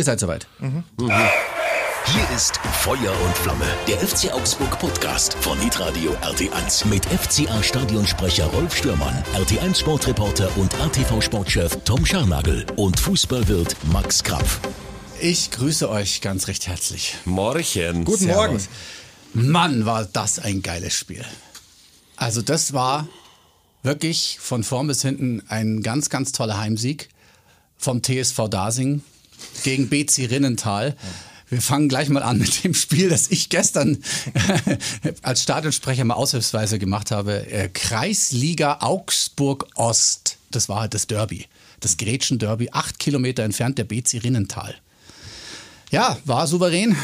Ihr seid soweit. Hier ist Feuer und Flamme, der FC Augsburg Podcast von Hitradio RT1 mit FCA Stadionsprecher Rolf Stürmann, RT1 Sportreporter und RTV Sportchef Tom Scharnagel und Fußballwirt Max Krapf. Ich grüße euch ganz recht herzlich. Morgen. Guten Morgen. Mann, war das ein geiles Spiel. Also das war wirklich von vorn bis hinten ein ganz, ganz toller Heimsieg vom TSV Dasing gegen BC Rinnental. Wir fangen gleich mal an mit dem Spiel, das ich gestern als Stadionsprecher mal aushilfsweise gemacht habe. Äh, Kreisliga Augsburg Ost. Das war halt das Derby. Das Gretchen Derby, acht Kilometer entfernt der BC Rinnental. Ja, war souverän,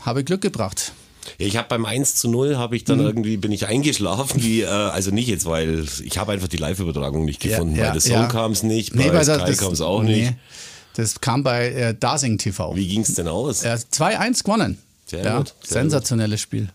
habe Glück gebracht. Ich habe beim 1 zu 0 habe ich dann Mhm. irgendwie bin ich eingeschlafen, wie, äh, also nicht jetzt, weil ich habe einfach die Live-Übertragung nicht gefunden. ja, bei der ja. Song kam es nicht, Nee, bei der- Sky kam es auch nee. nicht. Das kam bei äh, Dasing TV. Wie ging es denn aus? Äh, 2-1 gewonnen. Sehr ja, gut, sehr sensationelles Spiel.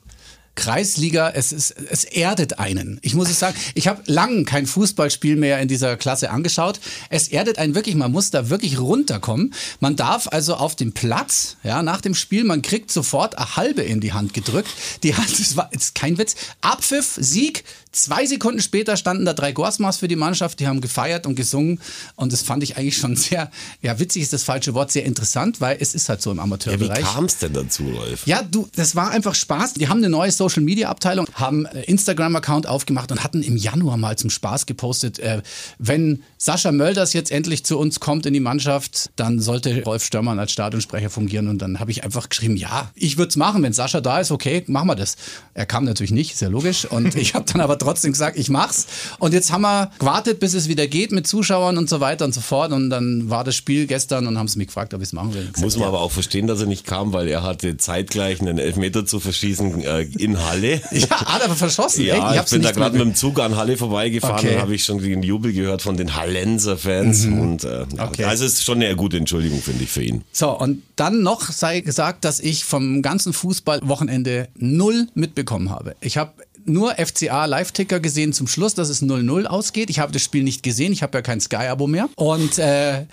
Kreisliga, es, ist, es erdet einen. Ich muss es sagen, ich habe lang kein Fußballspiel mehr in dieser Klasse angeschaut. Es erdet einen wirklich, man muss da wirklich runterkommen. Man darf also auf dem Platz, ja, nach dem Spiel, man kriegt sofort eine halbe in die Hand gedrückt. Die Hand, das war ist kein Witz. Abpfiff, Sieg. Zwei Sekunden später standen da drei Gorsmas für die Mannschaft, die haben gefeiert und gesungen. Und das fand ich eigentlich schon sehr, ja, witzig ist das falsche Wort, sehr interessant, weil es ist halt so im Ja, wie Amateurbereich. kam es denn dazu, Rolf? Ja, du, das war einfach Spaß. Die haben eine neue Social Media Abteilung, haben äh, Instagram-Account aufgemacht und hatten im Januar mal zum Spaß gepostet, äh, wenn Sascha Mölders jetzt endlich zu uns kommt in die Mannschaft, dann sollte Rolf Störmann als Stadionsprecher fungieren. Und dann habe ich einfach geschrieben, ja, ich würde es machen, wenn Sascha da ist, okay, machen wir das. Er kam natürlich nicht, ist ja logisch. Und ich habe dann aber trotzdem gesagt, ich mach's. Und jetzt haben wir gewartet, bis es wieder geht mit Zuschauern und so weiter und so fort. Und dann war das Spiel gestern und haben sie mich gefragt, ob ich es machen will. Ich Muss man aber auch verstehen, dass er nicht kam, weil er hatte zeitgleich einen Elfmeter zu verschießen äh, in Halle. Ja, hat aber verschossen. Ja, ich hab's bin da gerade mit dem Zug an Halle vorbeigefahren Okay. und habe ich schon den Jubel gehört von den Hallenser Fans. Und äh, ja, Okay. also es ist schon eine gute Entschuldigung, finde ich, für ihn. So, und dann noch sei gesagt, dass ich vom ganzen Fußballwochenende null mitbekommen habe. Ich habe nur FCA Live-Ticker gesehen zum Schluss, dass es 0-0 ausgeht. Ich habe das Spiel nicht gesehen, ich habe ja kein Sky-Abo mehr. Und äh,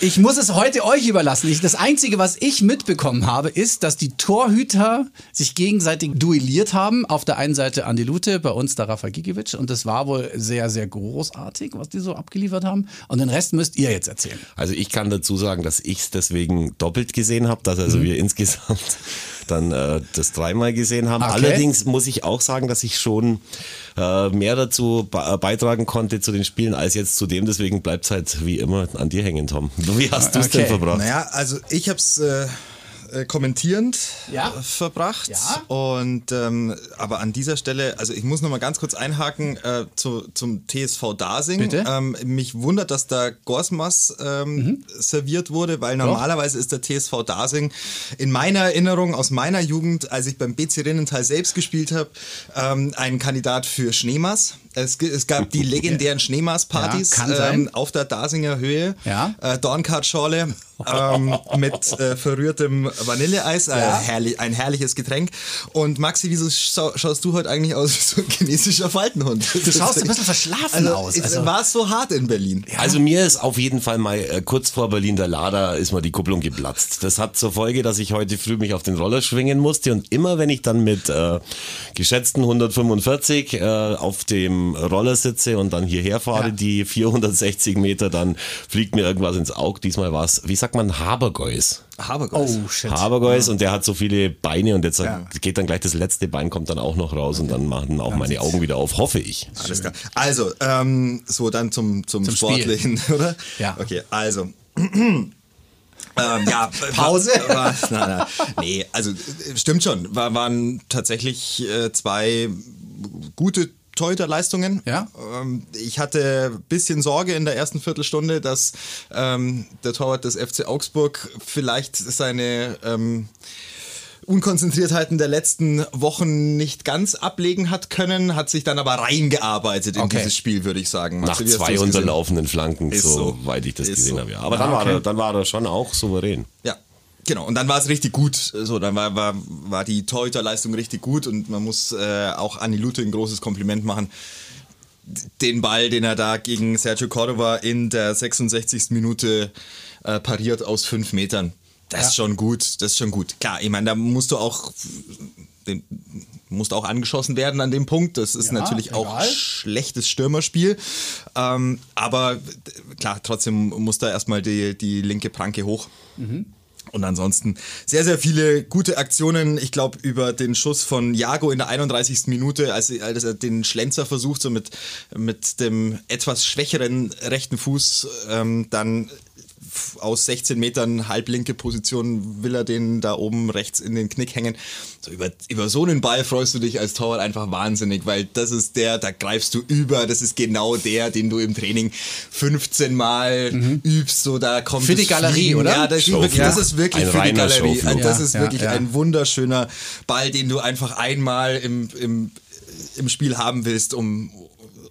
ich muss es heute euch überlassen. Ich, das Einzige, was ich mitbekommen habe, ist, dass die Torhüter sich gegenseitig duelliert haben. Auf der einen Seite Andi Lute, bei uns der Rafa Gigiewicz. Und das war wohl sehr, sehr großartig, was die so abgeliefert haben. Und den Rest müsst ihr jetzt erzählen. Also ich kann dazu sagen, dass ich es deswegen doppelt gesehen habe, dass also Mhm. wir insgesamt dann äh, das dreimal gesehen haben. Okay. Allerdings muss ich auch sagen, dass ich schon äh, mehr dazu be äh, beitragen konnte zu den Spielen als jetzt zu dem. Deswegen bleibt es halt wie immer an dir hängen, Tom. Wie hast du es denn Okay. verbracht? Naja, also ich habe es äh, kommentierend Ja. äh, verbracht. Ja. Und ähm, aber an dieser Stelle, also ich muss noch mal ganz kurz einhaken äh, zu, zum TSV Dasing. Bitte? Ähm, mich wundert, dass da Gorsmas ähm, Mhm. serviert wurde, weil normalerweise ist der TSV Dasing in meiner Erinnerung aus meiner Jugend, als ich beim BC Rinnenthal selbst gespielt habe, ähm, ein Kandidat für Schneemas. Es, es gab die legendären Schneemas-Partys Ja, ähm, auf der Dasinger Höhe. Ja. Äh, Dornkart-Schorle ähm, mit äh, verrührtem Vanilleeis, äh, herrlich, ein herrliches Getränk. Und Maxi, wieso schau, schaust du heute eigentlich aus wie so ein chinesischer Faltenhund? Du schaust ein bisschen verschlafen also, aus. Also- war es so hart in Berlin? Also mir ist auf jeden Fall mal äh, kurz vor Berlin der Lader ist mal die Kupplung geplatzt. Das hat zur Folge, dass ich heute früh mich auf den Roller schwingen musste und immer wenn ich dann mit äh, geschätzten 145 äh, auf dem Roller sitze und dann hierher fahre, Ja. die 460 Meter, dann fliegt mir irgendwas ins Auge. Diesmal war es, wie sagt man, Habergeus. Habergeus. Oh, shit. Habergeus und der hat so viele Beine und jetzt Ja. geht dann gleich das letzte Bein kommt dann auch noch raus und dann machen auch meine Augen wieder auf, hoffe ich. Alles klar. Also, ähm, so dann zum, zum, Zum Spiel. Sportlichen, oder? Ja. Okay, also. ähm, ja, Pause? War, war, nein, nein. Nee, also äh, stimmt schon. War, waren tatsächlich äh, zwei gute Torhüterleistungen. Ja. Ähm, ich hatte ein bisschen Sorge in der ersten Viertelstunde, dass ähm, der Torwart des FC Augsburg vielleicht seine ähm, Unkonzentriertheiten der letzten Wochen nicht ganz ablegen hat können, hat sich dann aber reingearbeitet in Okay. dieses Spiel, würde ich sagen. Nach hast zwei unterlaufenden Flanken, Ist so. soweit ich das Ist gesehen so. habe. Ja. Aber dann, Ah, war okay. er, dann war er schon auch souverän. Ja, genau. Und dann war es richtig gut. So, dann war, war, war die Torhüterleistung richtig gut und man muss äh, auch Anni Lute ein großes Kompliment machen. den Ball, den er da gegen Sergio Cordova in der 66. Minute äh, pariert aus fünf Metern. Das ja. ist schon gut, das ist schon gut. Klar, ich meine, da musst du auch den, musst auch angeschossen werden an dem Punkt. Das ist ja, natürlich egal. auch schlechtes Stürmerspiel. Ähm, aber klar, trotzdem muss da erstmal die, die linke Pranke hoch. Mhm. Und ansonsten sehr, sehr viele gute Aktionen. Ich glaube, über den Schuss von Jago in der 31. Minute, als, er den Schlenzer versucht, so mit, mit dem etwas schwächeren rechten Fuß, ähm, dann aus 16 Metern halblinke Position will er den da oben rechts in den Knick hängen. So über, über so einen Ball freust du dich als Torwart einfach wahnsinnig, weil das ist der, da greifst du über, das ist genau der, den du im Training 15 Mal mhm. übst, so da kommt Für die Galerie, Fliegen. oder? Ja, das ist wirklich, das ist wirklich für die Galerie. Showflug. Das ist ja, wirklich ja. ein wunderschöner Ball, den du einfach einmal im, im, im Spiel haben willst, um,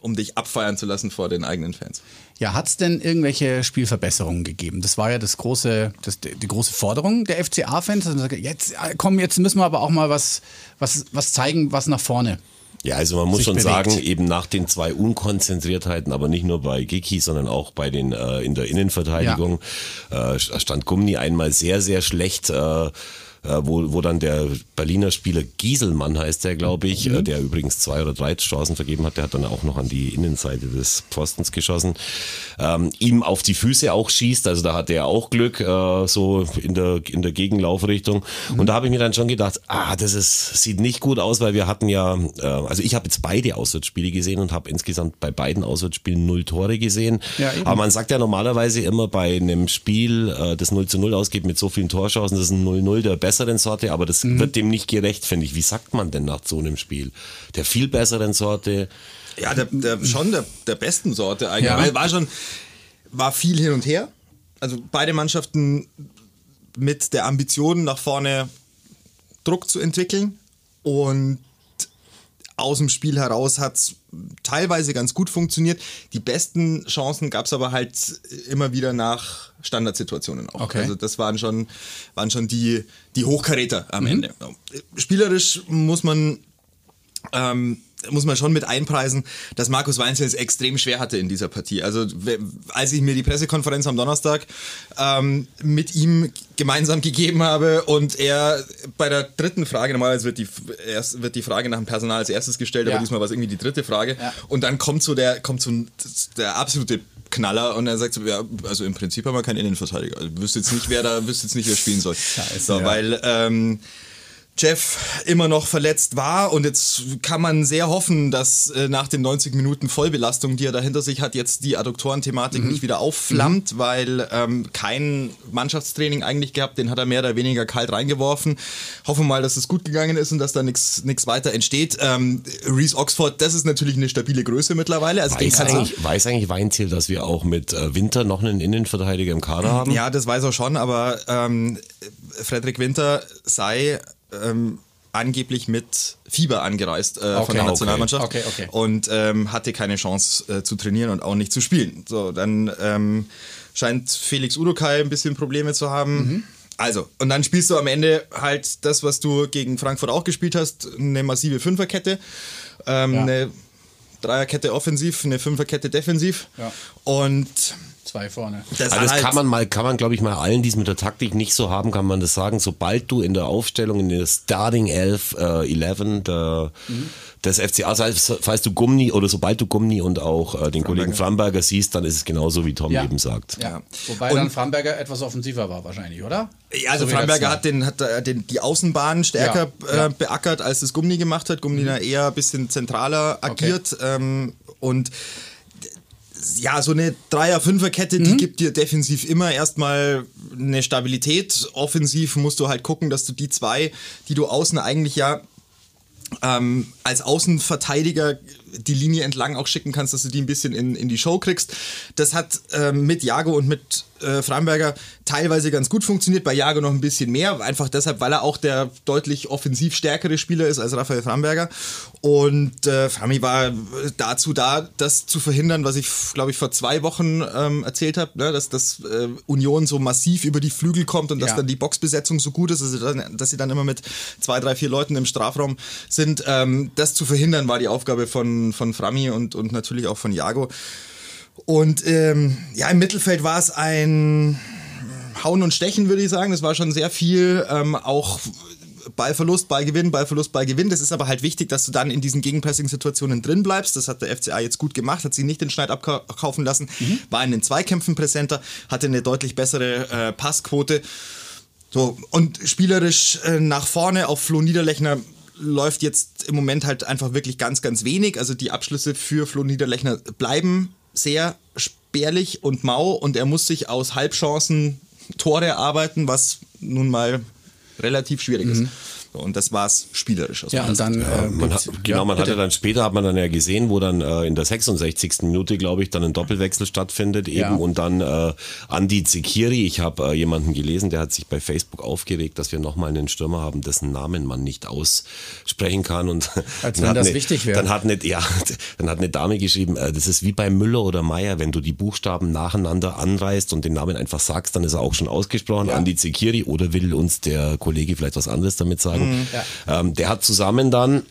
um dich abfeiern zu lassen vor den eigenen Fans. Ja, hat es denn irgendwelche Spielverbesserungen gegeben? Das war ja das große, das, die große Forderung der FCA-Fans. Jetzt, äh, komm, jetzt müssen wir aber auch mal was, was, was zeigen, was nach vorne ja, also man muss schon bewegt. sagen, eben nach den zwei Unkonzentriertheiten, aber nicht nur bei Geki, sondern auch bei den äh, in der Innenverteidigung, ja. äh, stand Gumni einmal sehr, sehr schlecht. Äh, wo, wo dann der Berliner Spieler Gieselmann heißt der, glaube ich, mhm. äh, der übrigens zwei oder drei Chancen vergeben hat, der hat dann auch noch an die Innenseite des Pfostens geschossen, ähm, ihm auf die Füße auch schießt, also da hat er auch Glück, äh, so in der, in der Gegenlaufrichtung. Mhm. Und da habe ich mir dann schon gedacht, ah, das ist, sieht nicht gut aus, weil wir hatten ja, äh, also ich habe jetzt beide Auswärtsspiele gesehen und habe insgesamt bei beiden Auswärtsspielen null Tore gesehen. Ja, Aber man sagt ja normalerweise immer bei einem Spiel, äh, das 0 zu 0 ausgeht mit so vielen Torschancen, das ist ein 0-0 der besseren Sorte, aber das mhm. wird dem nicht gerecht, finde ich. Wie sagt man denn nach so einem Spiel? Der viel besseren Sorte. Ja, der, der schon der, der besten Sorte eigentlich. Ja. Weil war schon, war viel hin und her. Also beide Mannschaften mit der Ambition nach vorne Druck zu entwickeln und aus dem Spiel heraus hat es teilweise ganz gut funktioniert. Die besten Chancen gab es aber halt immer wieder nach Standardsituationen auch. Okay. Also das waren schon, waren schon die, die Hochkaräter am mhm. Ende. Spielerisch muss man ähm, muss man schon mit einpreisen, dass Markus Weinzel es extrem schwer hatte in dieser Partie. Also als ich mir die Pressekonferenz am Donnerstag ähm, mit ihm gemeinsam gegeben habe und er bei der dritten Frage, normalerweise wird die, erst, wird die Frage nach dem Personal als erstes gestellt, ja. aber diesmal war es irgendwie die dritte Frage. Ja. Und dann kommt so der, kommt so der absolute Knaller und er sagt so, ja, also im Prinzip haben wir keinen Innenverteidiger. Also wüsste jetzt nicht, wer da, wüsste jetzt nicht, wer spielen soll. Scheiße, so, ja. Weil ähm, Jeff immer noch verletzt war und jetzt kann man sehr hoffen, dass äh, nach den 90 Minuten Vollbelastung, die er da hinter sich hat, jetzt die Adduktorenthematik mhm. nicht wieder aufflammt, mhm. weil ähm, kein Mannschaftstraining eigentlich gehabt, den hat er mehr oder weniger kalt reingeworfen. Hoffen mal, dass es gut gegangen ist und dass da nichts weiter entsteht. Ähm, Reese Oxford, das ist natürlich eine stabile Größe mittlerweile. Also weiß, eigentlich, weiß eigentlich Weinziel, dass wir auch mit äh, Winter noch einen Innenverteidiger im Kader haben? Ja, das weiß er schon, aber ähm, Frederik Winter sei ähm, angeblich mit Fieber angereist äh, okay, von der Nationalmannschaft okay. Okay, und ähm, hatte keine Chance äh, zu trainieren und auch nicht zu spielen. So, dann ähm, scheint Felix Udokai ein bisschen Probleme zu haben. Mhm. Also, und dann spielst du am Ende halt das, was du gegen Frankfurt auch gespielt hast, eine massive Fünferkette, ähm, ja. eine Dreierkette offensiv, eine Fünferkette defensiv ja. Und Zwei vorne. Das, also das halt kann man mal, kann man glaube ich mal allen, die es mit der Taktik nicht so haben, kann man das sagen. Sobald du in der Aufstellung, in der Starting 11, äh, 11 der, mhm. des FCA, falls du Gummi oder sobald du Gummi und auch äh, den Kollegen Framberger siehst, dann ist es genauso, wie Tom ja. eben sagt. Ja. Wobei und, dann Framberger etwas offensiver war wahrscheinlich, oder? Ja, also so Framberger hat, den, hat äh, den, die Außenbahn stärker ja. Äh, beackert, als es Gummi gemacht hat. Gummi mhm. eher ein bisschen zentraler agiert okay. ähm, und ja, so eine Dreier-Fünfer-Kette, mhm. die gibt dir defensiv immer erstmal eine Stabilität. Offensiv musst du halt gucken, dass du die zwei, die du außen eigentlich ja ähm, als Außenverteidiger die Linie entlang auch schicken kannst, dass du die ein bisschen in, in die Show kriegst. Das hat ähm, mit Jago und mit äh, Framberger teilweise ganz gut funktioniert, bei Jago noch ein bisschen mehr, einfach deshalb, weil er auch der deutlich offensiv stärkere Spieler ist als Raphael Framberger. Und äh, Frami war dazu da, das zu verhindern, was ich, glaube ich, vor zwei Wochen ähm, erzählt habe, ne? dass, dass äh, Union so massiv über die Flügel kommt und ja. dass dann die Boxbesetzung so gut ist, dass sie, dann, dass sie dann immer mit zwei, drei, vier Leuten im Strafraum sind. Ähm, das zu verhindern war die Aufgabe von von, von Frami und, und natürlich auch von Jago. Und ähm, ja, im Mittelfeld war es ein Hauen und Stechen, würde ich sagen. Das war schon sehr viel, ähm, auch Ballverlust, Ballgewinn, Ballverlust, Ballgewinn. Das ist aber halt wichtig, dass du dann in diesen Gegenpressing-Situationen drin bleibst. Das hat der FCA jetzt gut gemacht, hat sie nicht den Schneid abkaufen lassen, mhm. war in den Zweikämpfen präsenter, hatte eine deutlich bessere äh, Passquote. So, und spielerisch äh, nach vorne auf Flo Niederlechner läuft jetzt im Moment halt einfach wirklich ganz, ganz wenig. Also die Abschlüsse für Flo Niederlechner bleiben sehr spärlich und mau und er muss sich aus Halbchancen Tore erarbeiten, was nun mal relativ schwierig mhm. ist. Und das war's spielerisch. Ja, und dann, äh, man hat, genau, man hatte dann später, hat man dann ja gesehen, wo dann äh, in der 66. Minute, glaube ich, dann ein Doppelwechsel stattfindet eben ja. und dann äh, Andi Zekiri, ich habe äh, jemanden gelesen, der hat sich bei Facebook aufgeregt, dass wir nochmal einen Stürmer haben, dessen Namen man nicht aussprechen kann und Als wenn das eine, wichtig wäre. Dann hat eine, ja, dann hat eine Dame geschrieben, äh, das ist wie bei Müller oder Meier, wenn du die Buchstaben nacheinander anreißt und den Namen einfach sagst, dann ist er auch schon ausgesprochen, ja. Andi Zekiri oder will uns der Kollege vielleicht was anderes damit sagen? Mhm. Ja. Ähm, der hat zusammen dann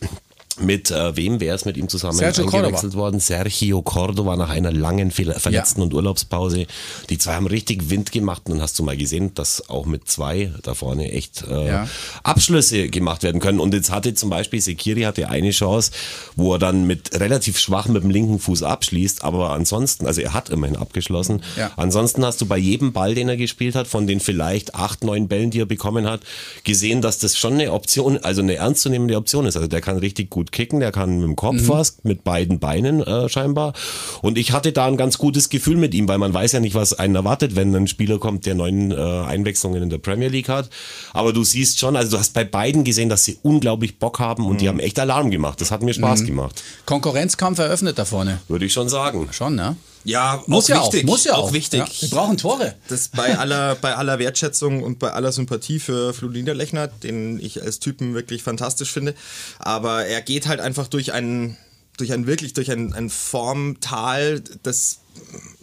mit äh, wem wäre es mit ihm zusammen Sergio eingewechselt Cordova. worden? Sergio Cordova nach einer langen Verletzten- ja. und Urlaubspause. Die zwei haben richtig Wind gemacht und dann hast du mal gesehen, dass auch mit zwei da vorne echt äh, ja. Abschlüsse gemacht werden können. Und jetzt hatte zum Beispiel Sekiri hatte eine Chance, wo er dann mit relativ schwach mit dem linken Fuß abschließt, aber ansonsten, also er hat immerhin abgeschlossen. Ja. Ansonsten hast du bei jedem Ball, den er gespielt hat, von den vielleicht acht, neun Bällen, die er bekommen hat, gesehen, dass das schon eine Option, also eine ernstzunehmende Option ist. Also der kann richtig gut kicken, der kann mit dem Kopf mhm. was, mit beiden Beinen äh, scheinbar. Und ich hatte da ein ganz gutes Gefühl mit ihm, weil man weiß ja nicht, was einen erwartet, wenn ein Spieler kommt, der neun äh, Einwechslungen in der Premier League hat. Aber du siehst schon, also du hast bei beiden gesehen, dass sie unglaublich Bock haben und mhm. die haben echt Alarm gemacht. Das hat mir Spaß mhm. gemacht. Konkurrenzkampf eröffnet da vorne. Würde ich schon sagen. Schon, ne? Ja, muss ja wichtig. Auch, muss ja auch. auch wichtig. Ja, wir brauchen Tore. Das bei aller, bei aller Wertschätzung und bei aller Sympathie für Flo Niederlechner, den ich als Typen wirklich fantastisch finde. Aber er geht halt einfach durch ein, durch ein wirklich durch ein, ein Formtal, das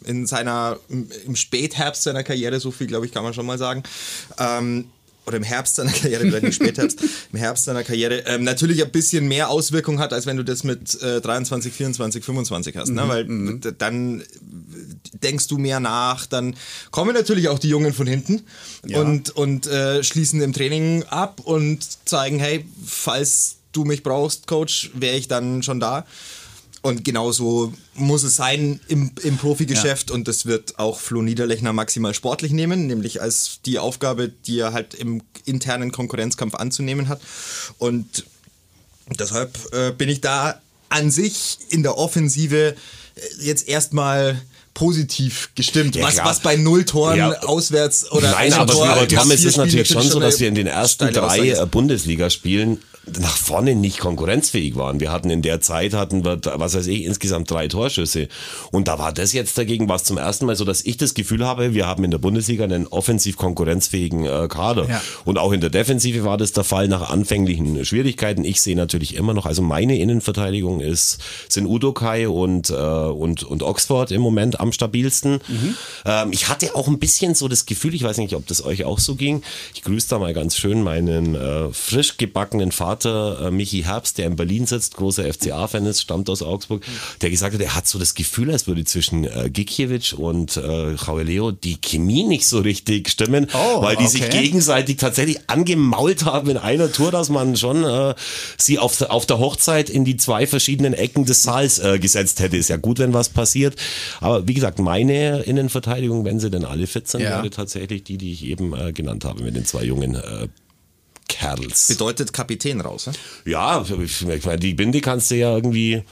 in seiner, im Spätherbst seiner Karriere, so viel glaube ich, kann man schon mal sagen, ähm, oder im Herbst seiner Karriere, vielleicht nicht Spätherbst, im Herbst seiner Karriere, ähm, natürlich ein bisschen mehr Auswirkung hat, als wenn du das mit äh, 23, 24, 25 hast. Ne? Mhm, Weil mhm. dann denkst du mehr nach, dann kommen natürlich auch die Jungen von hinten ja. und, und äh, schließen im Training ab und zeigen, hey, falls du mich brauchst, Coach, wäre ich dann schon da. Und genauso muss es sein im, im Profigeschäft ja. und das wird auch Flo Niederlechner maximal sportlich nehmen, nämlich als die Aufgabe, die er halt im internen Konkurrenzkampf anzunehmen hat. Und deshalb äh, bin ich da an sich in der Offensive äh, jetzt erstmal positiv gestimmt. Ja, was, was bei null Toren ja. auswärts oder Nein, aber, Tor, aber Tom, es ist natürlich schon so, dass wir in den ersten drei Bundesligaspielen nach vorne nicht konkurrenzfähig waren. Wir hatten in der Zeit, hatten wir, was weiß ich, insgesamt drei Torschüsse. Und da war das jetzt dagegen was zum ersten Mal so, dass ich das Gefühl habe, wir haben in der Bundesliga einen offensiv konkurrenzfähigen äh, Kader. Ja. Und auch in der Defensive war das der Fall nach anfänglichen Schwierigkeiten. Ich sehe natürlich immer noch, also meine Innenverteidigung ist, sind Udokai und, äh, und, und Oxford im Moment am stabilsten. Mhm. Ähm, ich hatte auch ein bisschen so das Gefühl, ich weiß nicht, ob das euch auch so ging. Ich grüße da mal ganz schön meinen äh, frisch gebackenen Vater Vater äh, Michi Herbst, der in Berlin sitzt, großer FCA-Fan ist, stammt aus Augsburg, der gesagt hat, er hat so das Gefühl, als würde zwischen äh, Gikiewicz und äh, Leo die Chemie nicht so richtig stimmen, oh, weil die okay. sich gegenseitig tatsächlich angemault haben in einer Tour, dass man schon äh, sie auf, auf der Hochzeit in die zwei verschiedenen Ecken des Saals äh, gesetzt hätte. Ist ja gut, wenn was passiert. Aber wie gesagt, meine Innenverteidigung, wenn sie denn alle fit sind, ja. wäre tatsächlich die, die ich eben äh, genannt habe mit den zwei jungen äh, Kerls. Bedeutet Kapitän raus, ne? Ja, ich meine, die Binde kannst du ja irgendwie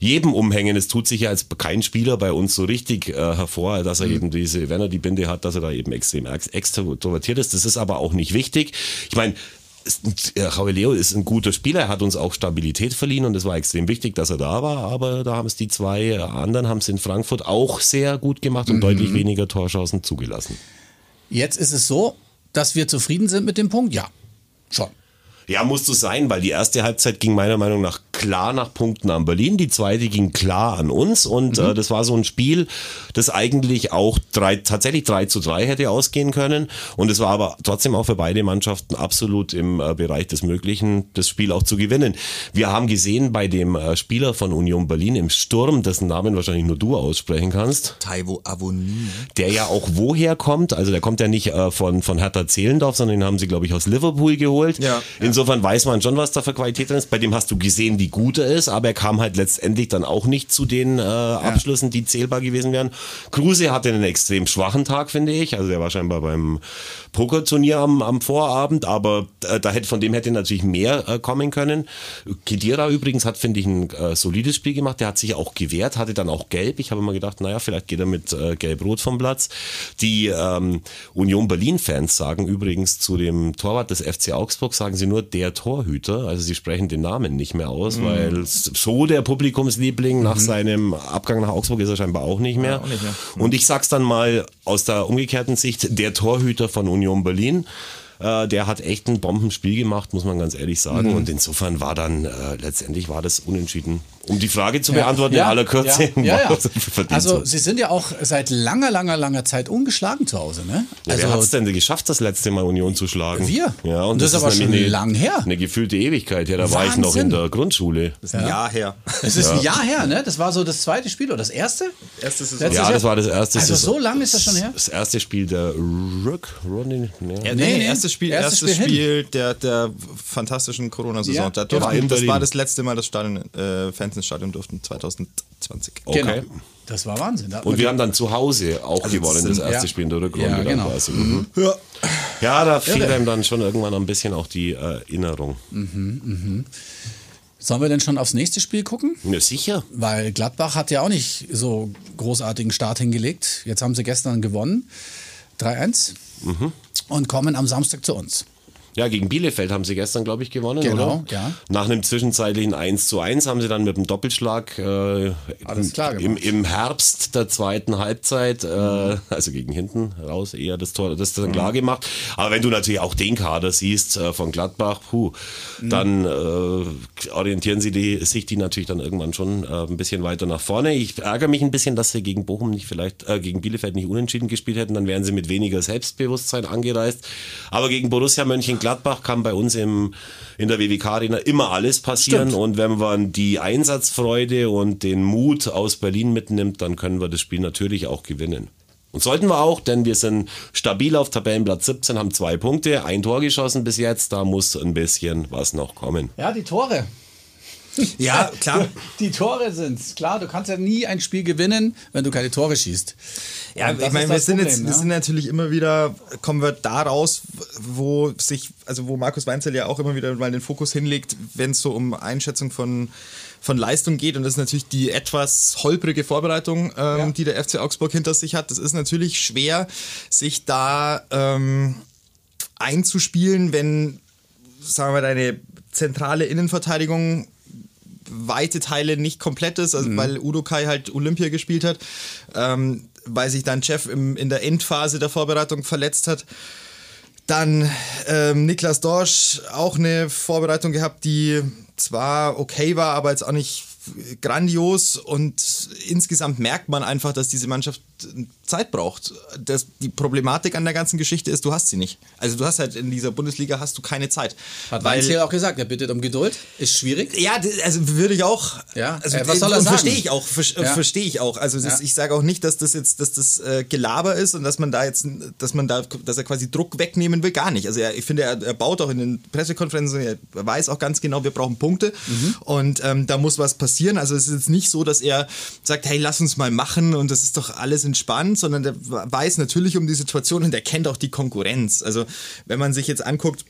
jedem umhängen. Es tut sich ja als kein Spieler bei uns so richtig äh, hervor, dass er mhm. eben diese, wenn er die Binde hat, dass er da eben extrem extrovertiert ist. Das ist aber auch nicht wichtig. Ich meine, Leo ist ein guter Spieler, er hat uns auch Stabilität verliehen und es war extrem wichtig, dass er da war, aber da haben es die zwei anderen, haben es in Frankfurt auch sehr gut gemacht und mhm. deutlich weniger Torchancen zugelassen. Jetzt ist es so, dass wir zufrieden sind mit dem Punkt, ja. Schon. Ja, musst du sein, weil die erste Halbzeit ging meiner Meinung nach klar nach Punkten an Berlin, die zweite ging klar an uns und Mhm. äh, das war so ein Spiel, das eigentlich auch drei, tatsächlich 3 zu 3 hätte ausgehen können und es war aber trotzdem auch für beide Mannschaften absolut im äh, Bereich des Möglichen, das Spiel auch zu gewinnen. Wir haben gesehen bei dem äh, Spieler von Union Berlin im Sturm, dessen Namen wahrscheinlich nur du aussprechen kannst, Taiwo Avoni. der ja auch woher kommt, also der kommt ja nicht äh, von, von Hertha Zehlendorf, sondern den haben sie, glaube ich, aus Liverpool geholt. Ja. Insofern weiß man schon, was da für Qualität drin ist. Bei dem hast du gesehen, wie gut er ist, aber er kam halt letztendlich dann auch nicht zu den äh, Abschlüssen, die zählbar gewesen wären. Kruse hatte einen extrem schwachen Tag, finde ich. Also der war scheinbar beim Pokerturnier am, am Vorabend, aber äh, da hätte, von dem hätte natürlich mehr äh, kommen können. Kedira übrigens hat, finde ich, ein äh, solides Spiel gemacht. Der hat sich auch gewehrt, hatte dann auch gelb. Ich habe immer gedacht, naja, vielleicht geht er mit äh, gelb-rot vom Platz. Die ähm, Union Berlin-Fans sagen übrigens zu dem Torwart des FC Augsburg, sagen sie nur der Torhüter. Also sie sprechen den Namen nicht mehr aus, Mhm. weil so der Publikumsliebling nach seinem Abgang nach Augsburg ist er scheinbar auch nicht mehr. auch nicht mehr. Und ich sag's dann mal aus der umgekehrten Sicht, der Torhüter von Union Berlin, äh, der hat echt ein Bombenspiel gemacht, muss man ganz ehrlich sagen. Mhm. Und insofern war dann, äh, letztendlich war das unentschieden. Um die Frage zu beantworten in aller Kürze. Ja, ja, ja. das Also so. sie sind ja auch seit langer, langer, langer Zeit ungeschlagen zu Hause, ne? Ja, Also wer hat's denn geschafft, das letzte Mal Union zu schlagen? Wir. Ja, und, Und das ist aber schon eine, lang her. Eine gefühlte Ewigkeit. Ja, da war ich noch Wahnsinn. in der Grundschule. Das ist ein Jahr her. es ist ein Jahr her, ne? Das war so das zweite Spiel oder das erste? Erste Saison. Ja, das war das erste. Also das, so lange ist das schon her? Das erste Spiel der Rook, Ronnie, nee. Ja, nee, Nee, erstes Spiel, Erstes erstes Spiel Spiel, der, der fantastischen Corona-Saison. Ja, ja. das war das letzte Mal, dass Stadion, äh, Fans ins Stadion durften, 2020. Okay. Genau. Das war Wahnsinn. Da Und wir haben dann zu Hause auch Also gewonnen, das das erste ja. Spiel in der Rückrunde. Ja, genau. quasi. Mhm. Ja. Ja, da fiel einem dann schon irgendwann ein bisschen auch die Erinnerung. Sollen wir denn schon aufs nächste Spiel gucken? Ja, sicher. Weil Gladbach hat ja auch nicht so großartigen Start hingelegt. Jetzt haben sie gestern gewonnen. 3-1. Mhm. Und kommen am Samstag zu uns. Ja, gegen Bielefeld haben sie gestern, glaube ich, gewonnen. Genau, oder? ja. Nach einem zwischenzeitlichen 1 zu 1 haben sie dann mit dem Doppelschlag äh, Alles klar im, im Herbst der zweiten Halbzeit, äh, also gegen hinten raus, eher das Tor, das dann klar gemacht. Aber wenn du natürlich auch den Kader siehst äh, von Gladbach, puh, dann äh, orientieren sie die, sich die natürlich dann irgendwann schon äh, ein bisschen weiter nach vorne. Ich ärgere mich ein bisschen, dass sie gegen Bochum nicht vielleicht, äh, gegen Bielefeld nicht unentschieden gespielt hätten, dann wären sie mit weniger Selbstbewusstsein angereist. Aber gegen Borussia Mönchengladbach kann bei uns im, in der WWK Arena immer alles passieren. Stimmt. Und wenn man die Einsatzfreude und den Mut aus Berlin mitnimmt, dann können wir das Spiel natürlich auch gewinnen. Und sollten wir auch, denn wir sind stabil auf Tabellenplatz 17, haben zwei Punkte, ein Tor geschossen bis jetzt, da muss ein bisschen was noch kommen. Ja, die Tore. Ja, klar. Die Tore sind's. Klar, du kannst ja nie ein Spiel gewinnen, wenn du keine Tore schießt. Ja, ich meine, wir das sind Problem, jetzt, wir ja. sind natürlich immer wieder, kommen wir da raus, wo sich, also wo Markus Weinzel ja auch immer wieder mal den Fokus hinlegt, wenn es so um Einschätzung von, von Leistung geht. Und das ist natürlich die etwas holprige Vorbereitung, ähm, Ja. die der FC Augsburg hinter sich hat. Das ist natürlich schwer, sich da ähm, einzuspielen, wenn, sagen wir, deine zentrale Innenverteidigung weite Teile nicht komplett ist, also weil Udo Kai halt Olympia gespielt hat, ähm, weil sich dann Jeff im, in der Endphase der Vorbereitung verletzt hat. Dann ähm, Niklas Dorsch auch eine Vorbereitung gehabt, die zwar okay war, aber jetzt auch nicht grandios und insgesamt merkt man einfach, dass diese Mannschaft Zeit braucht. Das, die Problematik an der ganzen Geschichte ist, du hast sie nicht. Also du hast halt in dieser Bundesliga hast du keine Zeit. Hat Weil- Weinziel auch gesagt, er bittet um Geduld. Ist schwierig. ja, also würde ich auch. Ja, also, äh, was soll er sagen? Verstehe ich auch. Ver Ja. Verstehe ich auch. Also Ja. ich sage auch nicht, dass das jetzt, dass das äh, Gelaber ist und dass man da jetzt, dass man da, dass er quasi Druck wegnehmen will, gar nicht. Also er, ich finde, er, er baut auch in den Pressekonferenzen, er weiß auch ganz genau, wir brauchen Punkte Mhm. und ähm, da muss was passieren. Also es ist jetzt nicht so, dass er sagt, hey, lass uns mal machen und das ist doch alles entspannt, sondern der weiß natürlich um die Situation und er kennt auch die Konkurrenz. Also wenn man sich jetzt anguckt,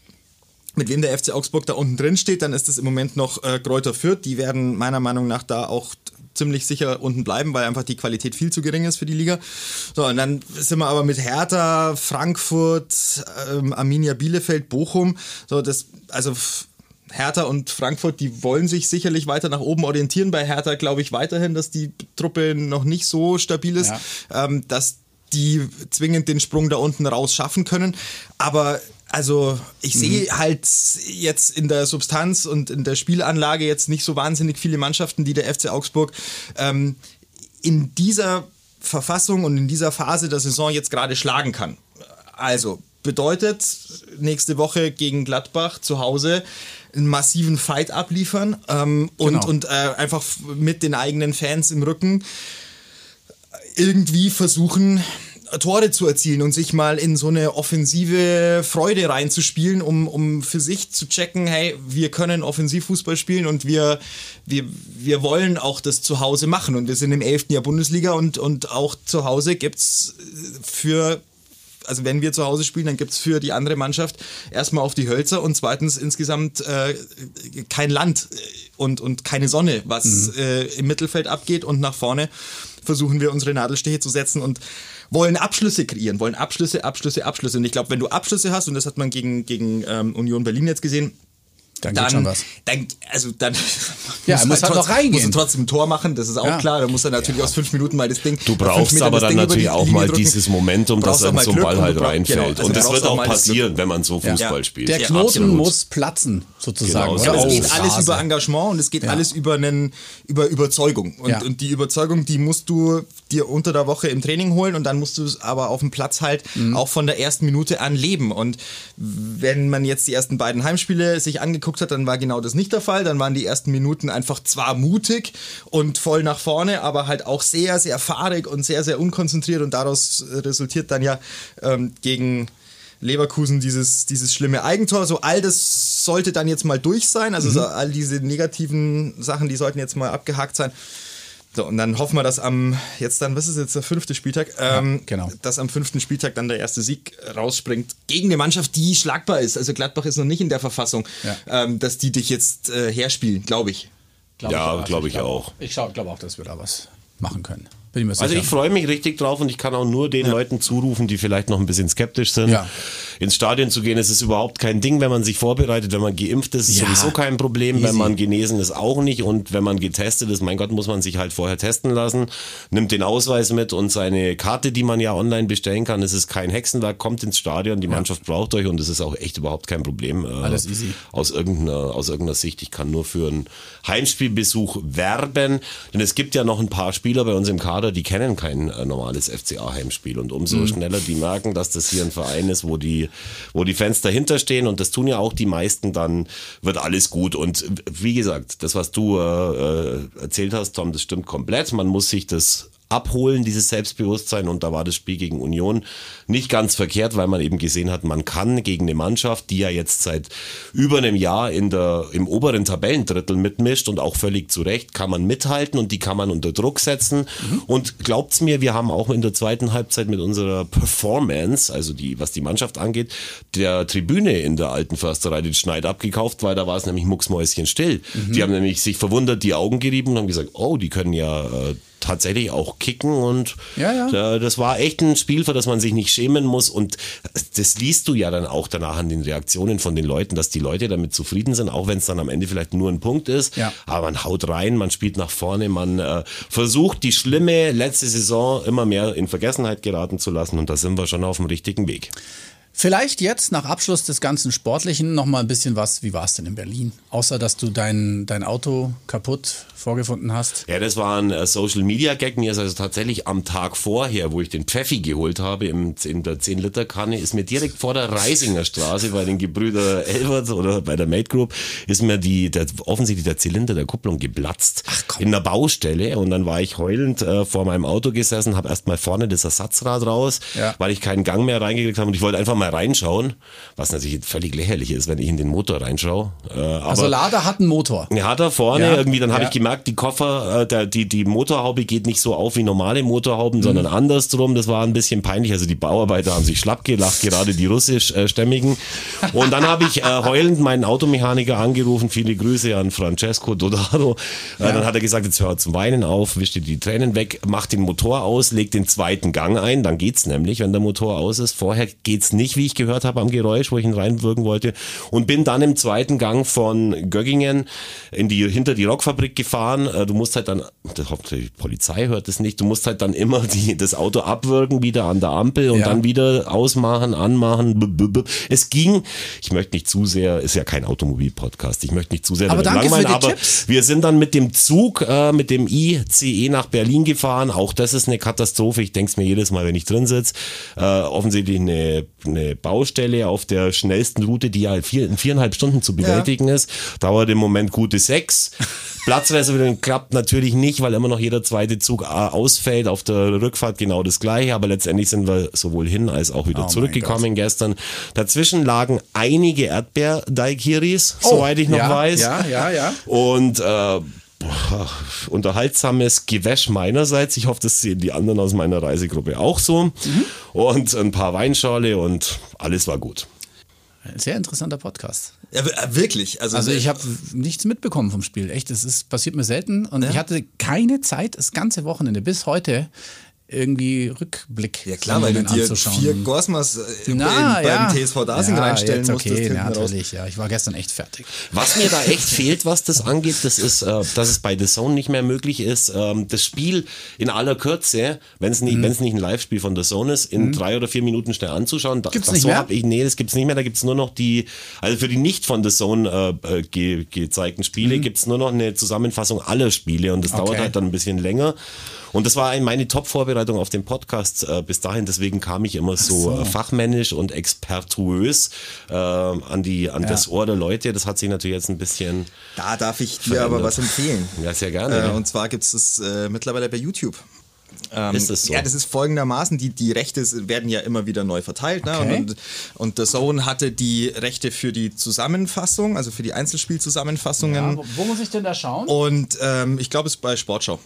mit wem der FC Augsburg da unten drin steht, dann ist es im Moment noch äh, Kräuter Fürth. Die werden meiner Meinung nach da auch ziemlich sicher unten bleiben, weil einfach die Qualität viel zu gering ist für die Liga. So, und dann sind wir aber mit Hertha, Frankfurt, ähm, Arminia Bielefeld, Bochum. So, das, also Hertha und Frankfurt, die wollen sich sicherlich weiter nach oben orientieren. Bei Hertha glaube ich weiterhin, dass die Truppe noch nicht so stabil ist, ähm, dass die zwingend den Sprung da unten raus schaffen können. Aber also ich sehe halt jetzt in der Substanz und in der Spielanlage jetzt nicht so wahnsinnig viele Mannschaften, die der FC Augsburg ähm, in dieser Verfassung und in dieser Phase der Saison jetzt gerade schlagen kann. Also bedeutet nächste Woche gegen Gladbach zu Hause einen massiven Fight abliefern ähm, und, Genau. und äh, einfach mit den eigenen Fans im Rücken irgendwie versuchen, Tore zu erzielen und sich mal in so eine offensive Freude reinzuspielen, um, um für sich zu checken, hey, wir können Offensivfußball spielen und wir, wir, wir wollen auch das zu Hause machen. Und wir sind im 11. Jahr Bundesliga und, und auch zu Hause gibt's für also wenn wir zu Hause spielen, dann gibt's für die andere Mannschaft erstmal auf die Hölzer und zweitens insgesamt äh, kein Land äh, und, und keine Sonne, was äh, im Mittelfeld abgeht und nach vorne versuchen wir unsere Nadelstiche zu setzen und wollen Abschlüsse kreieren, wollen Abschlüsse, Abschlüsse, Abschlüsse. Und ich glaube, wenn du Abschlüsse hast, und das hat man gegen, gegen ähm, Union Berlin jetzt gesehen, Dann geht dann, schon was. dann, also dann Ja, er muss halt noch trotzdem- reingehen. Muss er trotzdem ein Tor machen, das ist auch Ja. klar. Da muss er natürlich aus fünf Minuten mal das Ding. Du brauchst aber dann natürlich auch Linie mal drücken. dieses Momentum, dass ein Glück Ball halt brauch- reinfällt. genau, also und das wird auch auch passieren, wenn man so Fußball spielt. Der Ja, Knoten absolut. muss platzen, sozusagen. Genau, es geht es. alles über Engagement und es geht Ja. alles über einen über Überzeugung und, Ja. und die Überzeugung, die musst du dir unter der Woche im Training holen und dann musst du es aber auf dem Platz halt Mhm. auch von der ersten Minute an leben und wenn man jetzt die ersten beiden Heimspiele sich angeguckt hat, dann war genau das nicht der Fall, dann waren die ersten Minuten einfach zwar mutig und voll nach vorne, aber halt auch sehr sehr fahrig und sehr sehr unkonzentriert und daraus resultiert dann ja ähm, gegen Leverkusen dieses, dieses schlimme Eigentor. So all das sollte dann jetzt mal durch sein. Also so all diese negativen Sachen, die sollten jetzt mal abgehakt sein. So, und dann hoffen wir, dass am, jetzt dann, was ist jetzt der fünfte Spieltag? Ähm, genau. Dass am fünften Spieltag dann der erste Sieg rausspringt gegen eine Mannschaft, die schlagbar ist. Also Gladbach ist noch nicht in der Verfassung, Ja. ähm, dass die dich jetzt äh, herspielen, glaube ich. Glaub Ja, auch. glaub ich glaub auch. Ich glaube auch, dass wir da was machen können. Bin ich mir sicher. Also ich freue mich richtig drauf und ich kann auch nur den Leuten zurufen, die vielleicht noch ein bisschen skeptisch sind. Ja. Ins Stadion zu gehen, es ist überhaupt kein Ding, wenn man sich vorbereitet, wenn man geimpft ist, ist Ja. sowieso kein Problem, Easy. wenn man genesen ist auch nicht und wenn man getestet ist, mein Gott, muss man sich halt vorher testen lassen, nimmt den Ausweis mit und seine Karte, die man ja online bestellen kann, es ist kein Hexenwerk, kommt ins Stadion, die Mannschaft braucht euch und es ist auch echt überhaupt kein Problem. äh, Alles easy. Aus irgendeiner, aus irgendeiner Sicht, ich kann nur für einen Heimspielbesuch werben, denn es gibt ja noch ein paar Spieler bei uns im Kader, die kennen kein äh, normales FCA-Heimspiel und umso Mhm. schneller die merken, dass das hier ein Verein ist, wo die, wo die Fans dahinter stehen und das tun ja auch die meisten, dann wird alles gut. Und wie gesagt, das, was du äh, äh, erzählt hast, Tom, das stimmt komplett, man muss sich das abholen, dieses Selbstbewusstsein. Und da war das Spiel gegen Union nicht ganz verkehrt, weil man eben gesehen hat, man kann gegen eine Mannschaft, die ja jetzt seit über einem Jahr in der, im oberen Tabellendrittel mitmischt und auch völlig zu Recht, kann man mithalten und die kann man unter Druck setzen. Und glaubt's mir, wir haben auch in der zweiten Halbzeit mit unserer Performance, also die, was die Mannschaft angeht, der Tribüne in der alten Försterei den Schneid abgekauft, weil da war es nämlich mucksmäuschen still. Die haben nämlich sich verwundert die Augen gerieben und haben gesagt, oh, die können ja äh, tatsächlich auch kicken und Ja, ja. da- das war echt ein Spiel, für das man sich nicht schämen muss und das liest du ja dann auch danach an den Reaktionen von den Leuten, dass die Leute damit zufrieden sind, auch wenn es dann am Ende vielleicht nur ein Punkt ist, Ja. aber man haut rein, man spielt nach vorne, man äh, versucht die schlimme letzte Saison immer mehr in Vergessenheit geraten zu lassen und da sind wir schon auf dem richtigen Weg. Vielleicht jetzt nach Abschluss des ganzen Sportlichen noch mal ein bisschen was. Wie war es denn in Berlin? Außer dass du dein, dein Auto kaputt vorgefunden hast. Ja, das war ein äh, Social Media Gag. Mir ist also tatsächlich am Tag vorher, wo ich den Pfeffi geholt habe im, in der 10-Liter-Kanne, ist mir direkt vor der Reisinger Straße bei den Gebrüder Elbert oder bei der Mate Group, ist mir die, der, offensichtlich der Zylinder der Kupplung geplatzt. Ach, komm. In einer Baustelle. Und dann war ich heulend äh, vor meinem Auto gesessen, habe erstmal vorne das Ersatzrad raus, Ja. weil ich keinen Gang mehr reingekriegt habe und ich wollte einfach mal reinschauen, was natürlich völlig lächerlich ist, wenn ich in den Motor reinschaue. Äh, Also Lada hat einen Motor. ja, hat er vorne Ja, irgendwie, dann habe ja. ich gemerkt, die Koffer, äh, der, die, die Motorhaube geht nicht so auf wie normale Motorhauben, sondern Mhm. andersrum. Das war ein bisschen peinlich. Also die Bauarbeiter haben sich schlapp gelacht, gerade die russischstämmigen. Und dann habe ich äh, heulend meinen Automechaniker angerufen. Viele Grüße an Francesco Dodaro. Äh, Dann hat er gesagt, jetzt hör zum Weinen auf, wisch dir die Tränen weg, mach den Motor aus, leg den zweiten Gang ein. Dann geht's nämlich, wenn der Motor aus ist. Vorher geht's nicht. Nicht, wie ich gehört habe am Geräusch, wo ich ihn reinwirken wollte. Und bin dann im zweiten Gang von Göggingen in die, hinter die Rockfabrik gefahren. Äh, Du musst halt dann, die Polizei hört es nicht, du musst halt dann immer die, das Auto abwürgen, wieder an der Ampel und Ja. dann wieder ausmachen, anmachen. b- b- b- Es ging, ich möchte nicht zu sehr, ist ja kein Automobil-Podcast, ich möchte nicht zu sehr Aber danke langweilen, aber Tipps. wir sind dann mit dem Zug, äh, mit dem ICE nach Berlin gefahren. Auch das ist eine Katastrophe. Ich denke es mir jedes Mal, wenn ich drin sitze. Äh, offensichtlich eine, eine Baustelle auf der schnellsten Route, die ja vier, in viereinhalb Stunden zu bewältigen ist. Dauert im Moment gute sechs. Platzreservierung klappt natürlich nicht, weil immer noch jeder zweite Zug äh, ausfällt. Auf der Rückfahrt genau das gleiche, aber letztendlich sind wir sowohl hin als auch wieder Oh zurückgekommen gestern. Dazwischen lagen einige Erdbeer-Daiquiris, soweit ich noch Oh, ja, weiß. ja, ja, ja. Und äh, boah, unterhaltsames Gewäsch meinerseits. Ich hoffe, das sehen die anderen aus meiner Reisegruppe auch so. Mhm. Und ein paar Weinschorle und alles war gut. Ein Sehr interessanter Podcast. Ja, äh, wirklich. Also, Also ich habe nichts mitbekommen vom Spiel. Echt, das ist passiert mir selten und ich hatte keine Zeit, das ganze Wochenende bis heute irgendwie Rückblick Ja klar, weil du dir vier Gorsmas äh, Na, in, ja. beim TSV Dasing ja, reinstellen jetzt musstest. okay, hinten ja, raus. natürlich. Ja, ich war gestern echt fertig. Was mir da echt fehlt, was das angeht, das ist, äh, dass es bei The Zone nicht mehr möglich ist, ähm, das Spiel in aller Kürze, wenn es nicht, Mhm. wenn es nicht ein Live-Spiel von The Zone ist, in drei oder vier Minuten schnell anzuschauen. Da, Gibt's das nicht so mehr? Hab ich, nee, das gibt's nicht mehr. Da gibt's nur noch die, also für die nicht von The Zone äh, äh, ge, gezeigten Spiele gibt's nur noch eine Zusammenfassung aller Spiele und das dauert Mhm. Okay. halt dann ein bisschen länger. Und das war ein- meine Top-Vorbereitung auf den Podcast äh, bis dahin. Deswegen kam ich immer so, äh, fachmännisch und expertuös äh, an, die, an das Ohr der Leute. Das hat sich natürlich jetzt ein bisschen Da darf ich dir Verändert. aber was empfehlen. Ja, sehr gerne. Äh, ja. und zwar gibt es das äh, mittlerweile bei YouTube. Ähm, Ist das so? Ja, das ist folgendermaßen, die, die Rechte werden ja immer wieder neu verteilt. Ne? Okay. Und, und The Zone hatte die Rechte für die Zusammenfassung, also für die Einzelspielzusammenfassungen. wo muss ich denn da schauen? Und ähm, ich glaube, es ist bei Sportschau.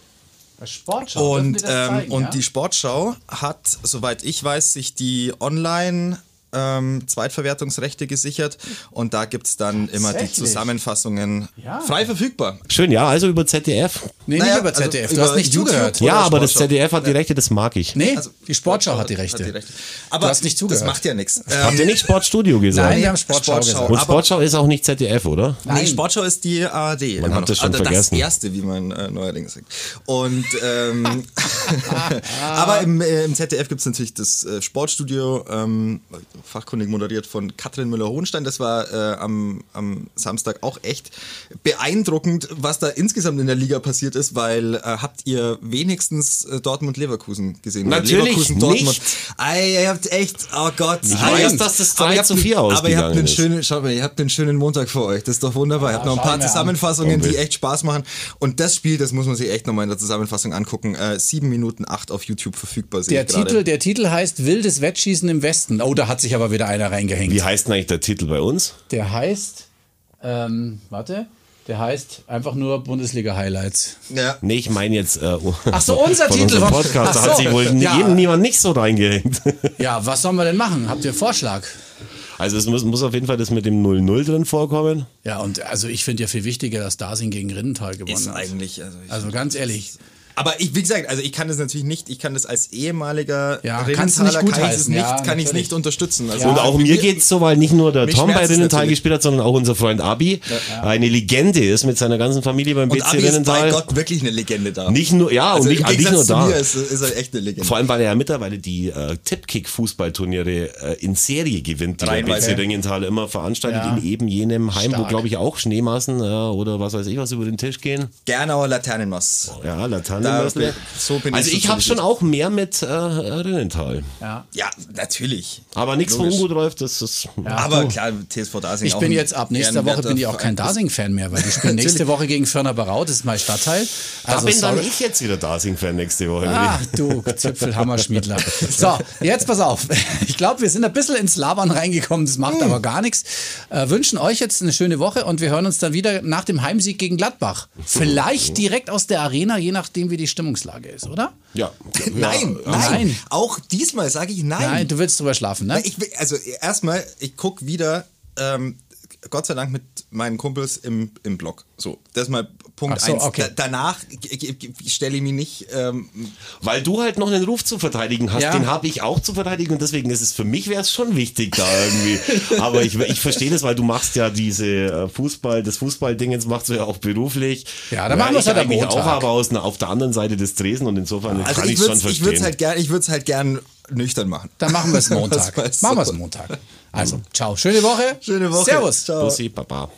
Bei Sportschau. Und, ähm, zeigen, und ja? die Sportschau hat, soweit ich weiß, sich die Online ähm, Zweitverwertungsrechte gesichert und da gibt es dann immer die? Zusammenfassungen Ja. frei verfügbar. Schön, ja, also über ZDF. Nee, Naja, nicht über also ZDF. du über hast nicht YouTube zugehört. Ja, aber das Sportschau. ZDF hat die Rechte, das mag ich. Nee, Also, die Sportschau hat die Rechte. Aber hast nicht zugehört. Das macht ja nichts. Habt ihr nicht Sportstudio gesagt? Nein, wir haben Sportschau, gesagt. Und Sportschau ist auch nicht ZDF, oder? Nee, Sportschau ist die ARD. immer hat noch. das schon Also vergessen. Das erste, wie man äh, neuerdings sagt. Und ähm, aber im, äh, im ZDF gibt es natürlich das äh, Sportstudio, ähm, fachkundig moderiert von Katrin Müller-Hohenstein. Das war äh, am, am Samstag auch echt beeindruckend, was da insgesamt in der Liga passiert ist, weil äh, habt ihr wenigstens äh, Dortmund-Leverkusen gesehen? Natürlich Leverkusen-Dortmund. nicht. Ei, ihr habt echt, oh Gott. Ich weiß, dass das 3 zu 4 Aber ihr habt ausgegangen einen schönen, schaut mal, ihr habt einen schönen Montag vor euch. Das ist doch wunderbar. ihr habt noch ein paar. Zusammenfassungen, die echt Spaß machen. Und das Spiel, das muss man sich echt nochmal in der Zusammenfassung angucken. Äh, 7 Minuten 8 auf YouTube verfügbar, Der. Titel, der Titel heißt Wildes Wettschießen im Westen. Oh, da hat sich aber wieder einer reingehängt. Wie heißt denn eigentlich der Titel bei uns? Der heißt, ähm, warte, der heißt einfach nur Bundesliga-Highlights. Ja. Nee, ich meine jetzt äh, Ach so, unser von Titel von- Podcast. Da Ach hat so. sich wohl Ja. niemand nicht so reingehängt. Ja, was sollen wir denn machen? Habt ihr einen Vorschlag? Also es muss, muss auf jeden Fall das mit dem 0-0 drin vorkommen. Ja, und also ich finde ja viel wichtiger, dass Dasing gegen Rindenthal gewonnen Ist hat. eigentlich, also, ich, Also ganz ehrlich, aber ich, wie gesagt, also ich kann das natürlich nicht, ich kann das als ehemaliger Ja, kannst nicht Rinnenthaler, kann ich es nicht, ja, kann ich es nicht unterstützen. Also Und auch mir geht's so, weil nicht nur der Tom bei es Rinnenthal gespielt hat, sondern auch unser Freund Abi eine Legende ist mit seiner ganzen Familie beim und BC Abi ist bei Rinnenthal. Gott wirklich eine Legende da. Nicht nur, ja, also und nicht, nicht nur da. mir ist, ist er echt eine Legende. Vor allem, weil er ja mittlerweile die äh, Tippkick-Fußballturniere äh, in Serie gewinnt, die der Reihenweise. BC Ringenthal immer veranstaltet, Ja. in eben jenem Heim, wo, Stark. glaube ich, auch Schneemassen äh, oder was weiß ich was über den Tisch gehen. Gernauer Laternenmass. Ja, Da bin- so bin Also ich ich habe schon auch mehr mit äh, Rinnenthal. ja. Ja, natürlich. Aber nichts von ungut läuft, das ist... Aber du. klar, TSV Dasing Ich auch bin jetzt ab nächster Woche bin ich auch kein. Dasing-Fan mehr, weil die spielen nächste Woche gegen Förner Barau, das ist mein Stadtteil. Da Also bin dann sorry. ich jetzt wieder Dasing-Fan nächste Woche. Ah, du Zipfelhammerschmiedler. So, jetzt pass auf. Ich glaube, wir sind ein bisschen ins Labern reingekommen, das macht aber gar nichts. Äh, wünschen euch jetzt eine schöne Woche und wir hören uns dann wieder nach dem Heimsieg gegen Gladbach. Vielleicht direkt aus der Arena, je nachdem, wie die Stimmungslage ist, oder? Ja. Nein, ja. nein, Nein. Auch diesmal sage ich nein. Nein, du willst drüber schlafen, ne? Ich will, also erstmal, ich gucke wieder ähm, Gott sei Dank mit meinen Kumpels im, im Blog. So, das ist mal Punkt so, eins. okay. Da, danach stelle ich mich nicht. Ähm, Weil du halt noch einen Ruf zu verteidigen hast, Ja. den habe ich auch zu verteidigen und deswegen ist es für mich wäre es schon wichtig da irgendwie. Aber ich, ich verstehe das, weil du machst ja diese äh, Fußball, das Fußballdingens machst du ja auch beruflich. Ja, dann machen wir's ich halt am eigentlich Montag. auch, aber aus, auf der anderen Seite des Tresen und insofern also kann ich ich schon würde verstehen. ich würd's halt gern, ich würde es halt gern nüchtern machen. Dann machen wir es Montag. Machen wir es Montag. Also, ciao. Schöne Woche. Schöne Woche. Servus. Ciao. Bussi, Baba.